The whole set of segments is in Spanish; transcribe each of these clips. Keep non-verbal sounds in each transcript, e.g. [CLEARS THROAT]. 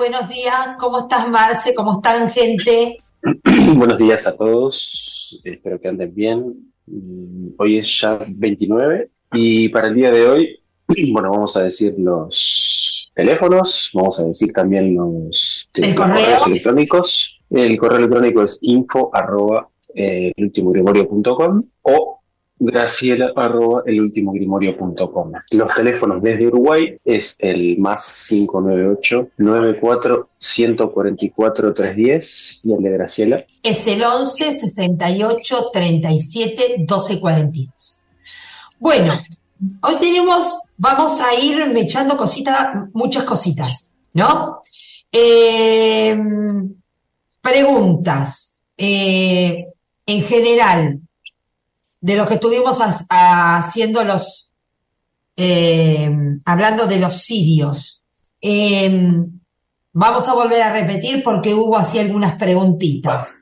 Buenos días. ¿Cómo estás, Marce? ¿Cómo están, gente? [CLEARS THROAT] Buenos días a todos. Espero que anden bien. Mm, hoy es ya 29 y para el día de hoy, [CLEARS THROAT] bueno, vamos a decir los teléfonos, vamos a decir también los, correos electrónicos. El correo electrónico es info arroba eh, o graciela arroba elultimogrimorio.com. Los teléfonos desde Uruguay es el más 598 94 144 310 y el de Graciela es el 11 68 37 12 42. Bueno, hoy tenemos, vamos a ir echando cositas, muchas cositas, ¿no? Eh, preguntas. Eh, en general, de lo que estuvimos haciendo los, eh, hablando de los sirios. Em, vamos a volver a repetir porque hubo así algunas preguntitas.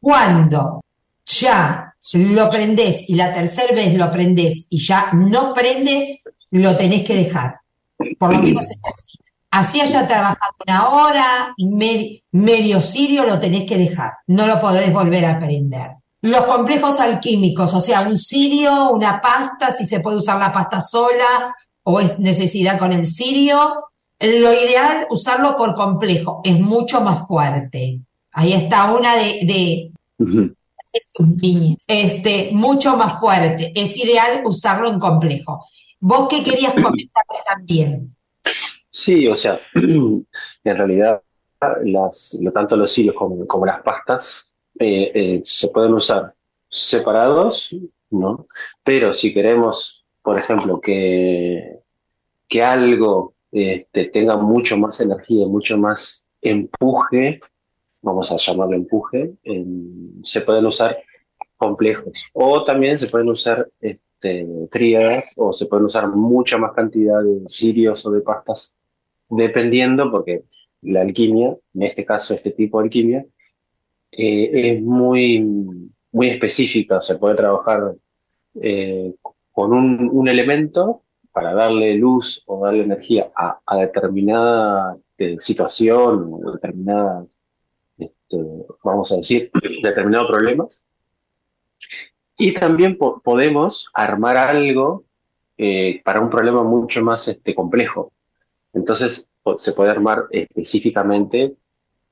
Cuando ya lo prendés y la tercera vez lo prendés y ya no prende, lo tenés que dejar. Por lo menos así. Así haya trabajado una hora, medio sirio, lo tenés que dejar. No lo podés volver a prender. Los complejos alquímicos, o sea, un cirio, una pasta, si se puede usar la pasta sola o es necesidad con el cirio. Lo ideal, usarlo por complejo, es mucho más fuerte. Ahí está una de, este, mucho más fuerte. Es ideal usarlo en complejo. ¿Vos qué querías comentar también? Sí, o sea, [CLEARS THROAT] en realidad, las, tanto los cirios como, como las pastas eh, eh, se pueden usar separados, ¿no? Pero si queremos, por ejemplo, que, que algo este, tenga mucho más energía, mucho más empuje, vamos a llamarlo empuje, se pueden usar complejos. O también se pueden usar este, tríadas o se pueden usar mucha más cantidad de cirios o de pastas, dependiendo, porque la alquimia, en este caso este tipo de alquimia, eh, es muy, muy específica. Se puede trabajar eh, con un, elemento para darle luz o darle energía a, determinada eh, situación o determinada, este, vamos a decir, [CLEARS THROAT] determinado problema. Y también podemos armar algo para un problema mucho más este, complejo. Entonces se puede armar específicamente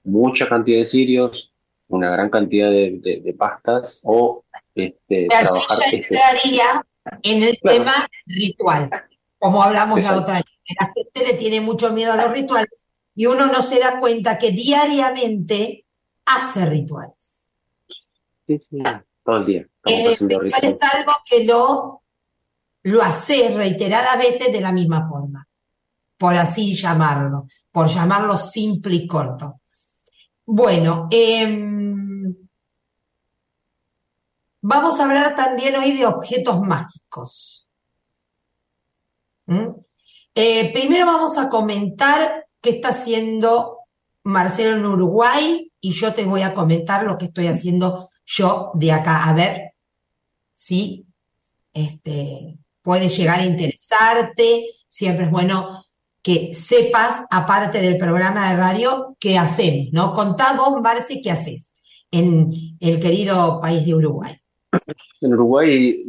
mucha cantidad de cirios, una gran cantidad de, pastas o este, trabajar. Ya entraría en el tema ritual, como hablamos la otra vez. La gente le tiene mucho miedo a los rituales y uno no se da cuenta que diariamente hace rituales. Sí, sí, todo el día. Eh, es algo que lo, lo hace reiteradas veces de la misma forma, por así llamarlo, por llamarlo simple y corto. Bueno, em, vamos a hablar también hoy de objetos mágicos. ¿Mm? Eh, primero vamos a comentar qué está haciendo Marcelo en Uruguay y yo te voy a comentar lo que estoy haciendo yo de acá. A ver si este, puede llegar a interesarte. Siempre es bueno que sepas, aparte del programa de radio, qué hacemos, ¿no? Contá vos, Marce, qué haces en el querido país de Uruguay. En Uruguay,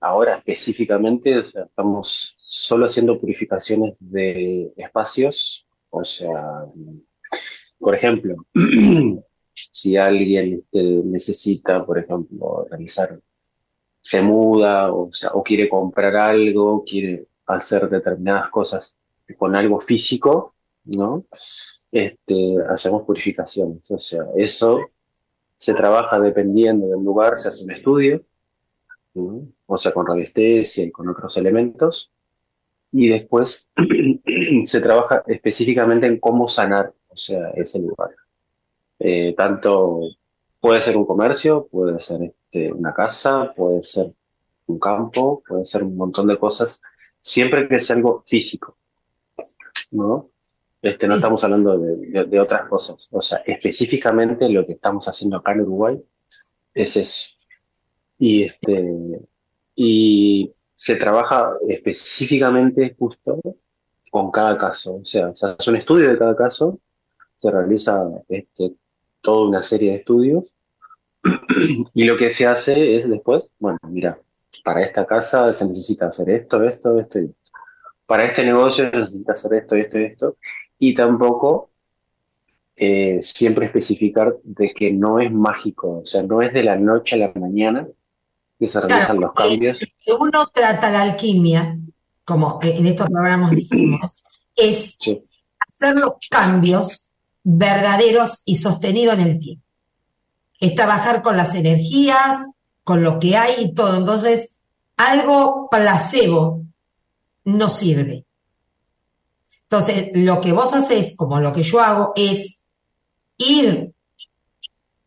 ahora específicamente, estamos solo haciendo purificaciones de espacios, o sea, por ejemplo, [CLEARS THROAT] si alguien necesita, por ejemplo, realizar, se muda, o, sea, o quiere comprar algo, quiere hacer determinadas cosas con algo físico, ¿no? Este, hacemos purificaciones. O sea, eso se trabaja dependiendo del lugar, se hace un estudio, o sea, con radiestesia y con otros elementos, y después [CLEARS THROAT] se trabaja específicamente en cómo sanar, o sea, ese lugar. Eh, tanto puede ser un comercio, puede ser este, una casa, puede ser un campo, puede ser un montón de cosas, siempre que sea algo físico, ¿no? Este, no estamos hablando de, otras cosas. O sea, específicamente lo que estamos haciendo acá en Uruguay es eso. Y, este, y se trabaja específicamente justo con cada caso. O sea, se hace un estudio de cada caso, se realiza este, toda una serie de estudios [CLEARS THROAT] y lo que se hace es después, bueno, mira, para esta casa se necesita hacer esto, esto, esto y esto. Para este negocio se necesita hacer esto, esto y esto. Y tampoco eh, siempre especificar de que no es mágico, o sea, no es de la noche a la mañana que se realizan los cambios. Uno trata la alquimia, como en estos programas dijimos, es hacer los cambios verdaderos y sostenidos en el tiempo. Es trabajar con las energías, con lo que hay y todo. Entonces, algo placebo no sirve. Entonces, lo que vos haces, como lo que yo hago, es ir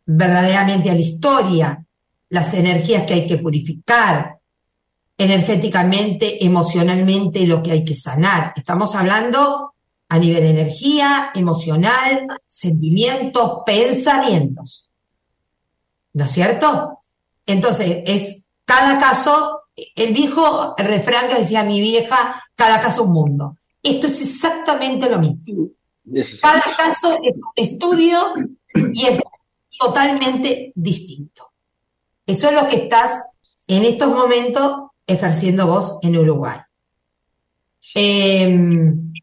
verdaderamente a la historia, las energías que hay que purificar, energéticamente, emocionalmente, lo que hay que sanar. Estamos hablando a nivel energía, emocional, sentimientos, pensamientos. ¿No es cierto? Entonces, es cada caso, el viejo refrán que decía mi vieja, cada caso un mundo. Esto es exactamente lo mismo. Cada caso es un estudio y es totalmente distinto. Eso es lo que estás en estos momentos ejerciendo vos en Uruguay. Em,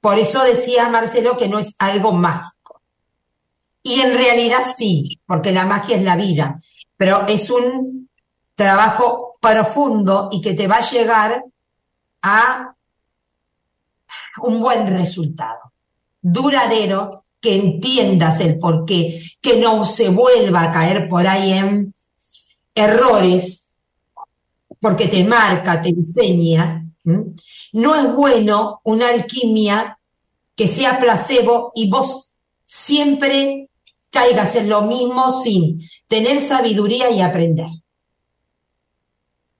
por eso decía Marcelo que no es algo mágico. Y en realidad sí, porque la magia es la vida, pero es un trabajo profundo y que te va a llegar a un buen resultado, duradero, que entiendas el porqué, que no se vuelva a caer por ahí en errores, porque te marca, te enseña. No es bueno una alquimia que sea placebo y vos siempre caigas en lo mismo sin tener sabiduría y aprender.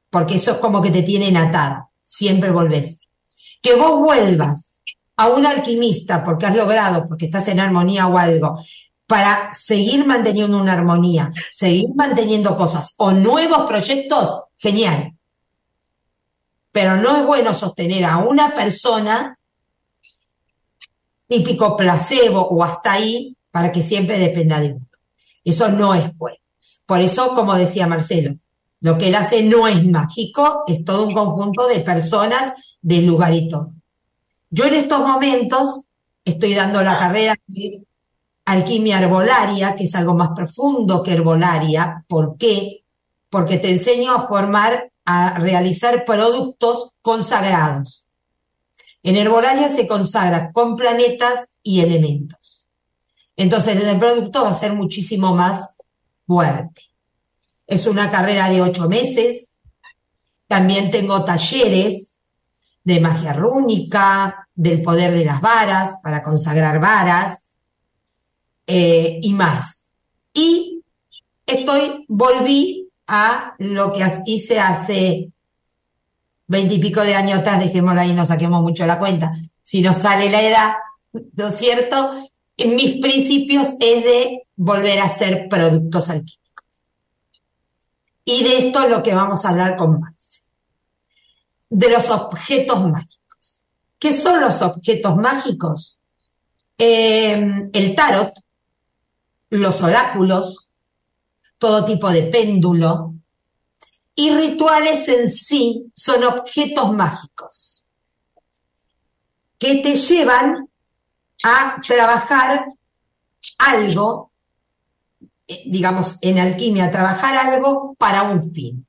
Porque eso es como que te tienen atada, siempre volvés. Que vos vuelvas a un alquimista porque has logrado, porque estás en armonía o algo, para seguir manteniendo una armonía, seguir manteniendo cosas o nuevos proyectos, genial. Pero no es bueno sostener a una persona típico placebo o hasta ahí para que siempre dependa de uno. Eso no es bueno. Por eso, como decía Marcelo, lo que él hace no es mágico, es todo un conjunto de personas, del lugar y todo. Yo en estos momentos estoy dando la carrera de alquimia herbolaria, que es algo más profundo que herbolaria. ¿Por qué? Porque te enseño a formar, a realizar productos consagrados. En herbolaria se consagra con planetas y elementos. Entonces el producto va a ser muchísimo más fuerte. Es una carrera de ocho meses. También tengo talleres de magia rúnica, del poder de las varas, para consagrar varas, eh, y más. Y estoy, volví a lo que hice hace veintipico de años atrás, dejémoslo ahí, no saquemos mucho la cuenta, si nos sale la edad, ¿no es cierto? En mis principios es de volver a hacer productos alquímicos. Y de esto es lo que vamos a hablar con Max. De los objetos mágicos. ¿Qué son los objetos mágicos? Eh, el tarot los oráculos, todo tipo de péndulo, y rituales en sí son objetos mágicos que te llevan a trabajar algo, eh, digamos, en alquimia, trabajar algo para un fin.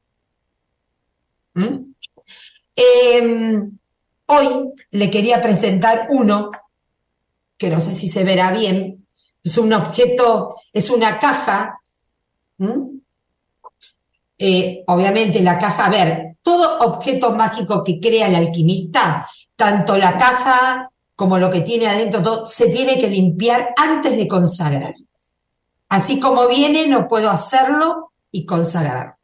¿Mm? Em, hoy le quería presentar uno, que no sé si se verá bien, es un objeto, es una caja. Eh, obviamente la caja, a ver, todo objeto mágico que crea el alquimista, tanto la caja como lo que tiene adentro, todo, se tiene que limpiar antes de consagrar. Así como viene, no puedo hacerlo y consagrarlo.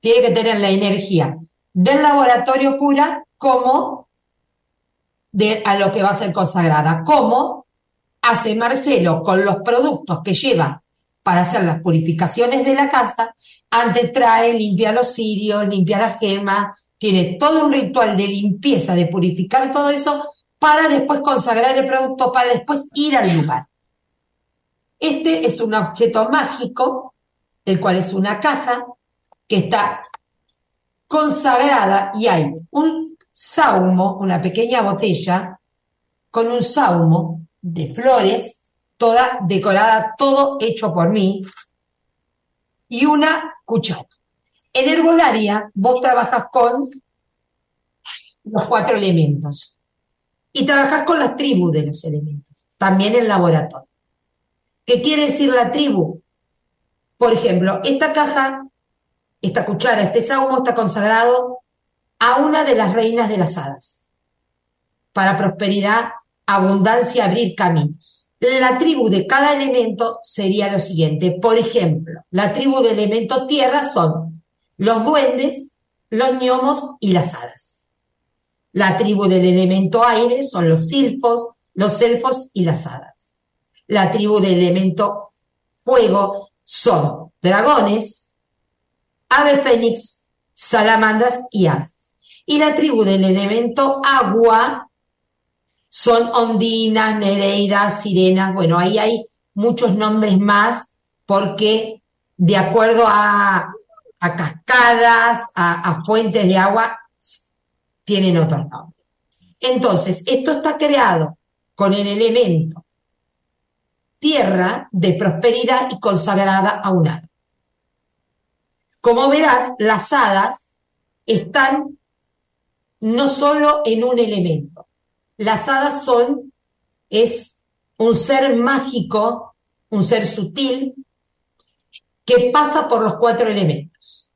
Tiene que tener la energía del laboratorio pura como de, a lo que va a ser consagrada. Como hace Marcelo con los productos que lleva para hacer las purificaciones de la casa, antes trae, limpia los cirios, limpia las gemas, tiene todo un ritual de limpieza, de purificar todo eso, para después consagrar el producto, para después ir al lugar. Este es un objeto mágico, el cual es una caja que está consagrada y hay un saumo, una pequeña botella con un saumo de flores, toda decorada, todo hecho por mí, y una cuchara. En herbolaria vos trabajas con los cuatro elementos y trabajas con las tribus de los elementos, también en laboratorio. ¿Qué quiere decir la tribu? Por ejemplo, esta caja, esta cuchara, este saumo está consagrado a una de las reinas de las hadas para prosperidad, abundancia, abrir caminos. La tribu de cada elemento sería lo siguiente. Por ejemplo, la tribu de elemento tierra son los duendes, los gnomos y las hadas. La tribu del elemento aire son los silfos, los elfos y las hadas. La tribu del elemento fuego son dragones, ave fénix, salamandras y aves. Y la tribu del elemento agua son ondinas, nereidas, sirenas. Bueno, ahí hay muchos nombres más porque de acuerdo a, cascadas, a fuentes de agua, tienen otros nombres. Entonces, esto está creado con el elemento tierra de prosperidad y consagrada a un hada. Como verás, las hadas están no solo en un elemento. Las hadas son, es un ser mágico, un ser sutil, que pasa por los cuatro elementos.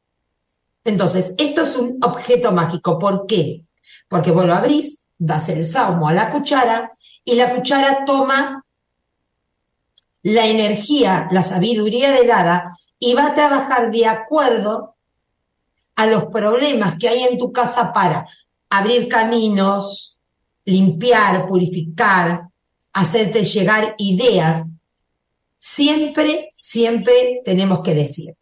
Entonces, esto es un objeto mágico. ¿Por qué? Porque vos lo abrís, das el salmo a la cuchara y la cuchara toma la energía, la sabiduría del hada y va a trabajar de acuerdo a los problemas que hay en tu casa para abrir caminos, limpiar, purificar, hacerte llegar ideas. Siempre, siempre tenemos que decir,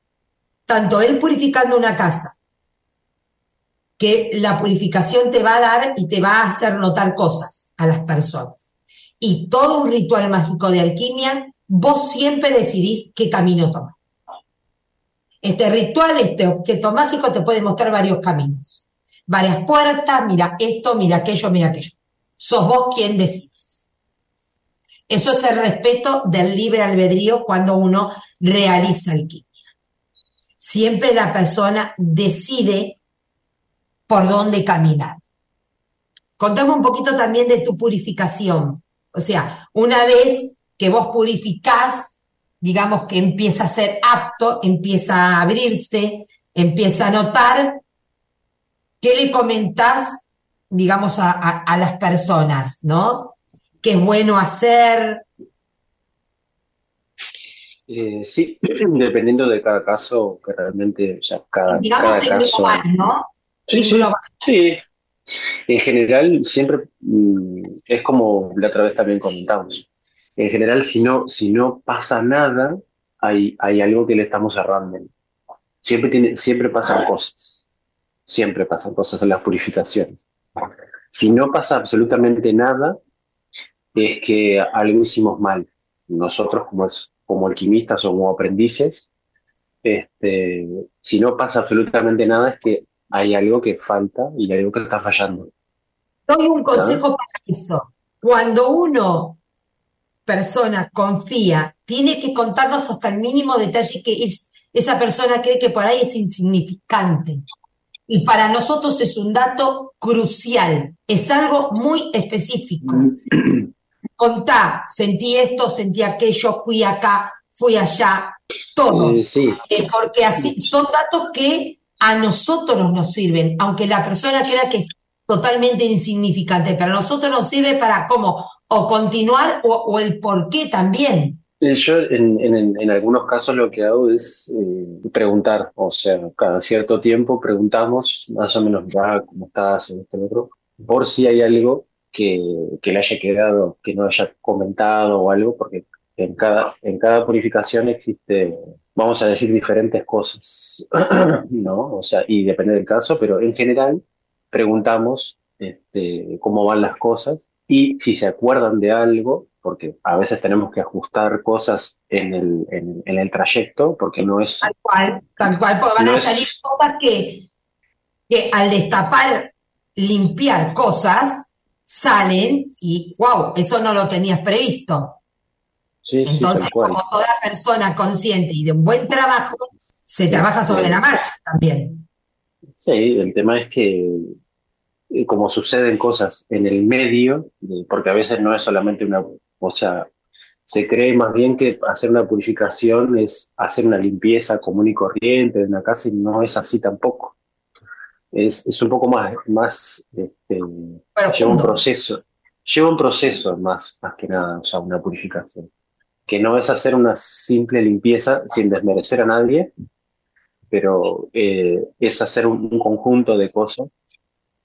tanto él purificando una casa, que la purificación te va a dar y te va a hacer notar cosas a las personas. Y todo un ritual mágico de alquimia vos siempre decidís qué camino tomar. Este ritual, este objeto mágico te puede mostrar varios caminos, varias puertas, mira esto, mira aquello, mira aquello. Sos vos quien decís. Eso es el respeto del libre albedrío cuando uno realiza alquimia. Siempre la persona decide por dónde caminar. Contame un poquito también de tu purificación. O sea, una vez que vos purificás, digamos que empieza a ser apto, empieza a abrirse, empieza a notar, ¿qué le comentás, digamos, a, las personas, ¿no? ¿Qué es bueno hacer? Eh, sí, [CLEARS THROAT] dependiendo de cada caso, que realmente, ya cada, digamos en global, ¿no? Sí, sí, En general, siempre mm, es como la otra vez también comentamos en general, si no, si no pasa nada, hay, hay algo que le estamos cerrando. Siempre, tiene, siempre pasan cosas. Siempre pasan cosas en las purificaciones. Si no pasa absolutamente nada, es que algo hicimos mal. Nosotros como, como alquimistas o como aprendices, este, si no pasa absolutamente nada, es que hay algo que falta y hay algo que está fallando. Doy un consejo para eso. Cuando uno persona confía, tiene que contarnos hasta el mínimo detalle que esa persona cree que por ahí es insignificante. Y para nosotros es un dato crucial, es algo muy específico. Contá, sentí esto, sentí aquello, fui acá, fui allá, todo. Sí. Eh, porque así son datos que a nosotros nos sirven, aunque la persona crea que es totalmente insignificante, pero a nosotros nos sirve para cómo o continuar o, el por qué también. Yo en, algunos casos lo que hago es eh, preguntar, o sea, cada cierto tiempo preguntamos más o menos ya cómo estás en este otro, por si hay algo que, que le haya quedado, que no haya comentado o algo, porque en cada, en cada purificación existe, vamos a decir, diferentes cosas, [CLEARS THROAT] ¿no? O sea, y depende del caso, pero en general preguntamos este, cómo van las cosas y si se acuerdan de algo, porque a veces tenemos que ajustar cosas en el, en, el trayecto, porque no es... Tal cual, tal cual, porque van a salir cosas que, que al destapar, limpiar cosas, salen y, wow, eso no lo tenías previsto. Entonces, como toda persona consciente y de un buen trabajo, se trabaja sobre la marcha también. Sí, el tema es que como suceden cosas en el medio, porque a veces no es solamente una, o sea, se cree más bien que hacer una purificación es hacer una limpieza común y corriente de una casa y no es así tampoco. Es, es un poco más, más este, lleva un proceso, lleva un proceso más, más que nada, o sea, una purificación que no es hacer una simple limpieza sin desmerecer a nadie, pero eh, es hacer un, conjunto de cosas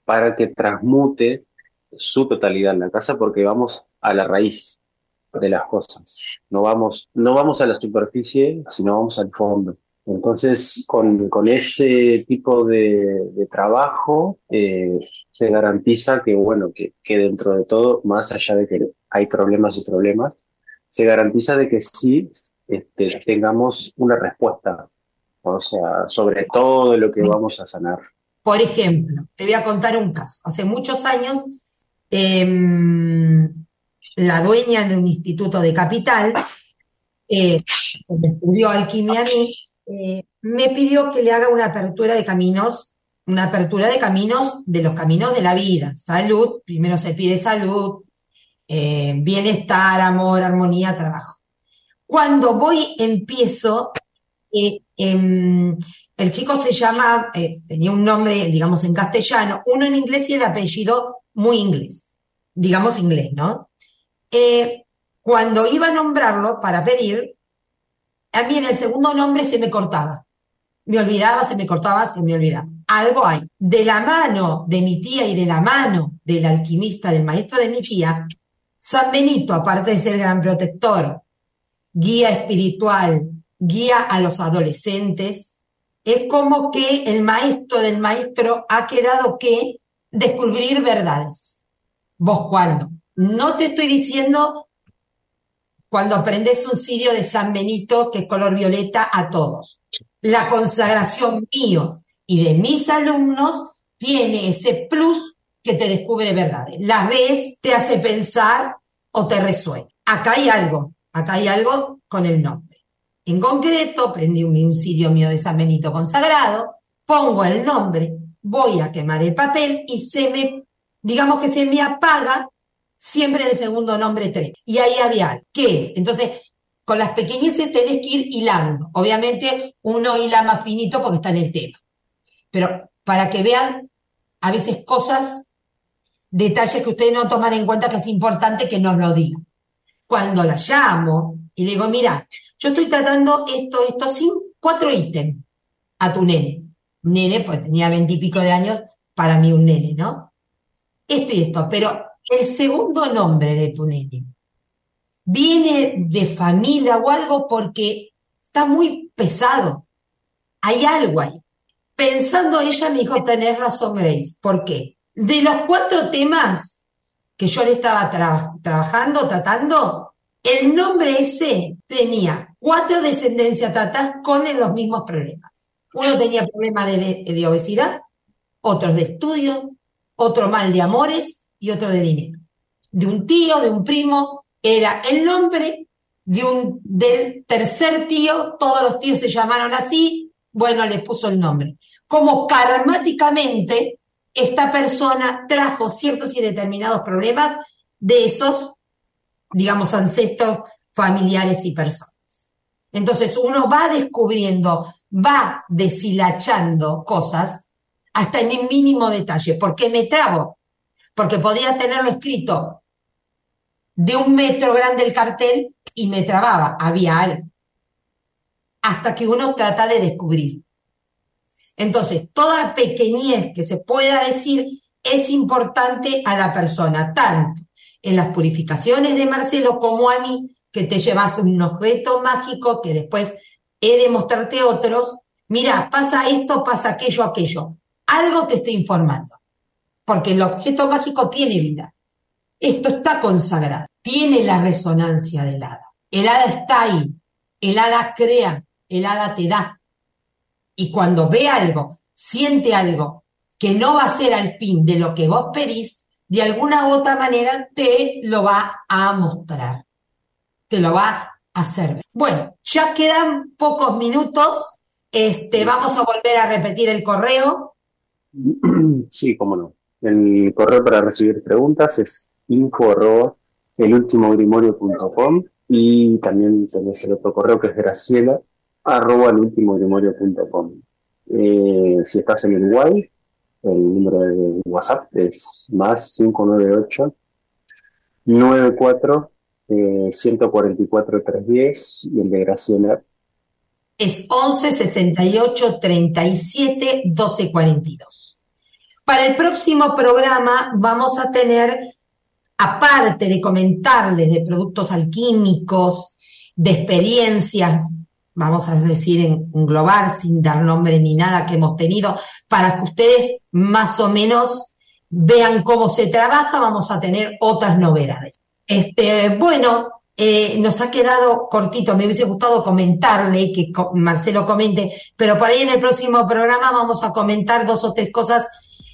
para que transmute su totalidad en la casa, porque vamos a la raíz de las cosas. No vamos, no vamos a la superficie, sino vamos al fondo. Entonces, con, con ese tipo de, de trabajo, eh, se garantiza que, bueno, que, que dentro de todo, más allá de que hay problemas y problemas, se garantiza de que sí este, tengamos una respuesta, o sea, sobre todo lo que vamos a sanar. Por ejemplo, te voy a contar un caso. Hace muchos años, em, la dueña de un instituto de capital, eh, donde estudió alquimia a mí, eh, me pidió que le haga una apertura de caminos, una apertura de caminos de los caminos de la vida. Salud, primero se pide salud, eh, bienestar, amor, armonía, trabajo. Cuando voy, empiezo, em, el chico se llama, eh, tenía un nombre, digamos, en castellano, uno en inglés y el apellido muy inglés, digamos inglés, ¿no? cuando iba a nombrarlo para pedir, a mí en el segundo nombre se me cortaba. Me olvidaba, se me cortaba, se me olvidaba. Algo hay. De la mano de mi tía y de la mano del alquimista, del maestro de mi tía, San Benito, aparte de ser gran protector, guía espiritual, guía a los adolescentes, es como que el maestro del maestro ha quedado que descubrir verdades. ¿Vos cuándo? No te estoy diciendo cuando aprendes un sirio de San Benito que es color violeta a todos. La consagración mío y de mis alumnos tiene ese plus que te descubre verdades. Las ves, te hace pensar o te resuena. Acá hay algo, acá hay algo con el nombre. En concreto, prendí un, un sirio mío de San Benito consagrado, pongo el nombre, voy a quemar el papel y se me, digamos que se me apaga siempre en el segundo nombre 3. Y ahí había. ¿Qué es? Entonces, con las pequeñeces tenés que ir hilando. Obviamente, uno hila más finito porque está en el tema. Pero para que vean a veces cosas detalles que ustedes no toman en cuenta que es importante que nos lo digan. Cuando la llamo y le digo, mira, yo estoy tratando esto, esto, sin cuatro ítems a tu nene. Nene, pues tenía veintipico de años, para mí un nene, ¿no? Esto y esto, pero el segundo nombre de tu nene viene de familia o algo porque está muy pesado. Hay algo ahí. Pensando ella me dijo, tenés razón, Grace. ¿Por qué? De los cuatro temas que yo le estaba trabajando, tratando, el nombre ese tenía cuatro descendencias tatas con los mismos problemas. Uno tenía problemas de, obesidad, otros de estudio, otro mal de amores y otro de dinero. De un tío, de un primo, era el nombre de un, del tercer tío, todos los tíos se llamaron así, bueno, le puso el nombre. Como karmáticamente esta persona trajo ciertos y determinados problemas de esos, digamos, ancestros familiares y personas. Entonces uno va descubriendo, va deshilachando cosas hasta en el mínimo detalle. ¿Por qué me trabo? Porque podía tenerlo escrito de un metro grande el cartel y me trababa, había algo. Hasta que uno trata de descubrir. Entonces, toda pequeñez que se pueda decir es importante a la persona, tanto en las purificaciones de Marcelo como a mí, que te llevas un objeto mágico que después he de mostrarte otros. Mira, pasa esto, pasa aquello, aquello. Algo te estoy informando. Porque el objeto mágico tiene vida. Esto está consagrado. Tiene la resonancia del hada. El hada está ahí. El hada crea. El hada te da. Y cuando ve algo, siente algo que no va a ser al fin de lo que vos pedís, de alguna u otra manera te lo va a mostrar. Te lo va a hacer. Bueno, ya quedan pocos minutos. Este, vamos a volver a repetir el correo. [CLEARS THROAT] Sí, cómo no. El correo para recibir preguntas es info arroba elultimogrimorio.com y también tenés el otro correo que es graciela arroba. Eh, si estás en Uruguay, el número de WhatsApp es más 598 94 144 310 y el de Graciela es 11 68 37 12 42. Para el próximo programa vamos a tener, aparte de comentarles de productos alquímicos, de experiencias, vamos a decir en global, sin dar nombre ni nada que hemos tenido, para que ustedes más o menos vean cómo se trabaja, vamos a tener otras novedades. Este, bueno, eh, nos ha quedado cortito, me hubiese gustado comentarle, que Marcelo comente, pero por ahí en el próximo programa vamos a comentar dos o tres cosas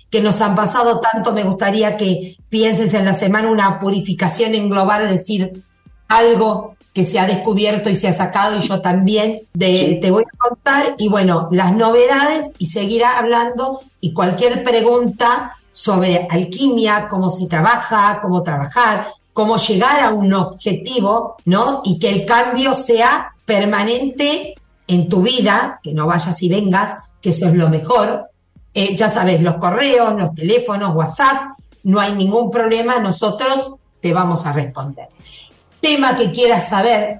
que nos han pasado tanto, me gustaría que pienses en la semana una purificación en global, decir, algo que se ha descubierto y se ha sacado y yo también te voy a contar y bueno, las novedades y seguir hablando y cualquier pregunta sobre alquimia, cómo se trabaja, cómo trabajar, cómo llegar a un objetivo, ¿no? Y que el cambio sea permanente en tu vida, que no vayas y vengas, que eso es lo mejor, eh, ya sabes, los correos, los teléfonos, WhatsApp, no hay ningún problema, nosotros te vamos a responder. Tema que quieras saber,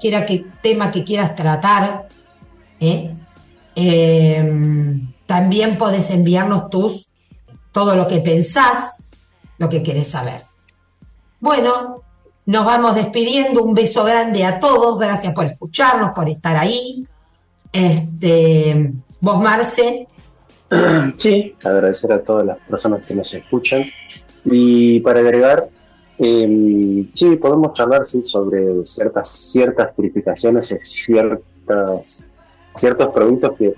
tema que quieras tratar, ¿eh? Em, también podés enviarnos tus, todo lo que pensás, lo que querés saber. Bueno, nos vamos despidiendo, un beso grande a todos, gracias por escucharnos, por estar ahí. Este, vos, Marce, Sí, agradecer a todas las personas que nos escuchan. Y para agregar, eh, sí, podemos charlar sobre ciertas, ciertas purificaciones ciertas, ciertos productos que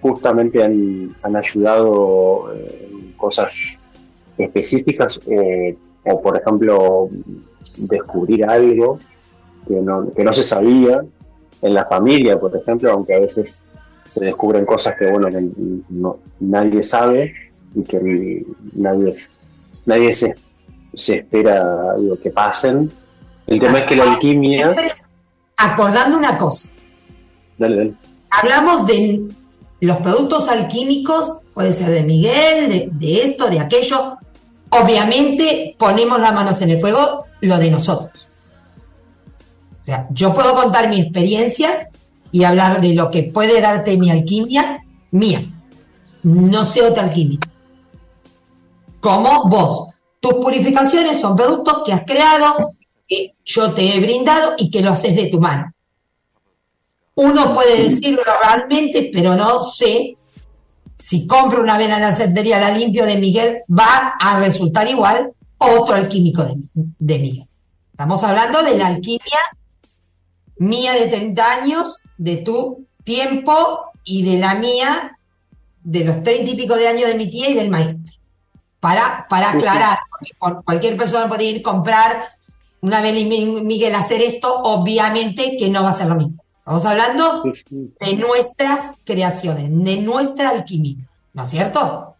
justamente han, han ayudado en cosas específicas eh, o, por ejemplo, descubrir algo que no, que no se sabía en la familia, por ejemplo, aunque a veces se descubren cosas que bueno no, nadie sabe y que nadie nadie se, espera que pasen el tema es que la alquimia acordando una cosa dale, dale. hablamos de los productos alquímicos puede ser de Miguel de, de esto de aquello obviamente ponemos las manos en el fuego lo de nosotros o sea yo puedo contar mi experiencia y hablar de lo que puede darte mi alquimia mía. No sé otra alquimia. Como vos. Tus purificaciones son productos que has creado, que yo te he brindado y que lo haces de tu mano. Uno puede decirlo realmente, pero no sé si compro una vela en la la limpio de Miguel, va a resultar igual otro alquímico de, de Miguel. Estamos hablando de la alquimia mía de 30 años de tu tiempo y de la mía, de los treinta y pico de años de mi tía y del maestro. Para, para aclarar, porque cualquier persona puede ir a comprar una vez Miguel hacer esto, obviamente que no va a ser lo mismo. Estamos hablando de nuestras creaciones, de nuestra alquimia, ¿no es cierto?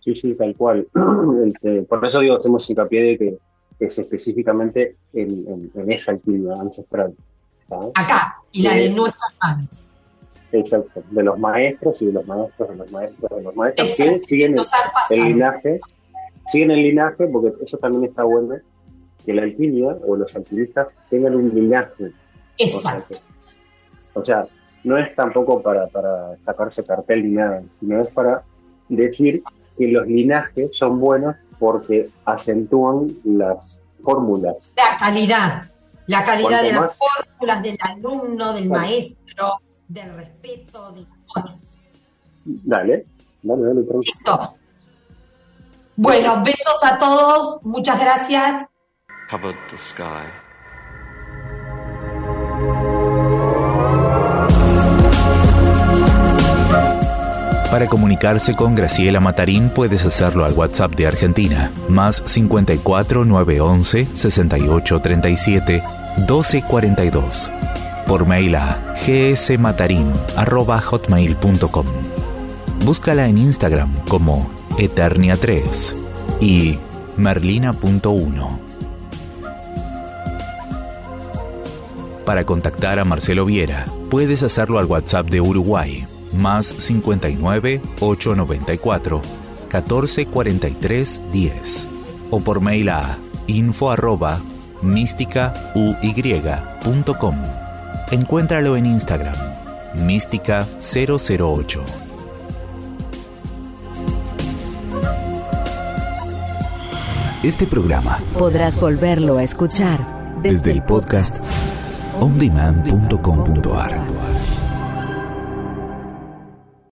Sí, sí, tal cual. [CLEARS THROAT] Este, por eso digo, hacemos hincapié de que es específicamente en, en esa alquimia ancestral. Acá, y la de nuestras manos. Exacto, de los maestros y de los maestros de los maestros de los maestros que siguen el, linaje, siguen el linaje, porque eso también está bueno, que la alquimia o los alquimistas tengan un linaje, Exacto. O sea, no es tampoco para, para sacarse cartel ni nada, sino es para decir que los linajes son buenos porque acentúan las fórmulas. La calidad, la calidad de las fórmulas del alumno, del maestro, del respeto, de Dale, dale, dale. Listo. Bueno, besos a todos, muchas gracias. Para comunicarse con Graciela Matarín puedes hacerlo al WhatsApp de Argentina, más 54 911 68 37 12 42. Por mail a gsmatarin.hotmail.com. Búscala en Instagram como Eternia3 y Merlina.1. Para contactar a Marcelo Viera, puedes hacerlo al WhatsApp de Uruguay más 59 894 1443 10 o por mail a info arroba místicauy.com. Encuéntralo en Instagram, mística008. Este programa podrás volverlo a escuchar desde, el podcast ondemand.com.ar.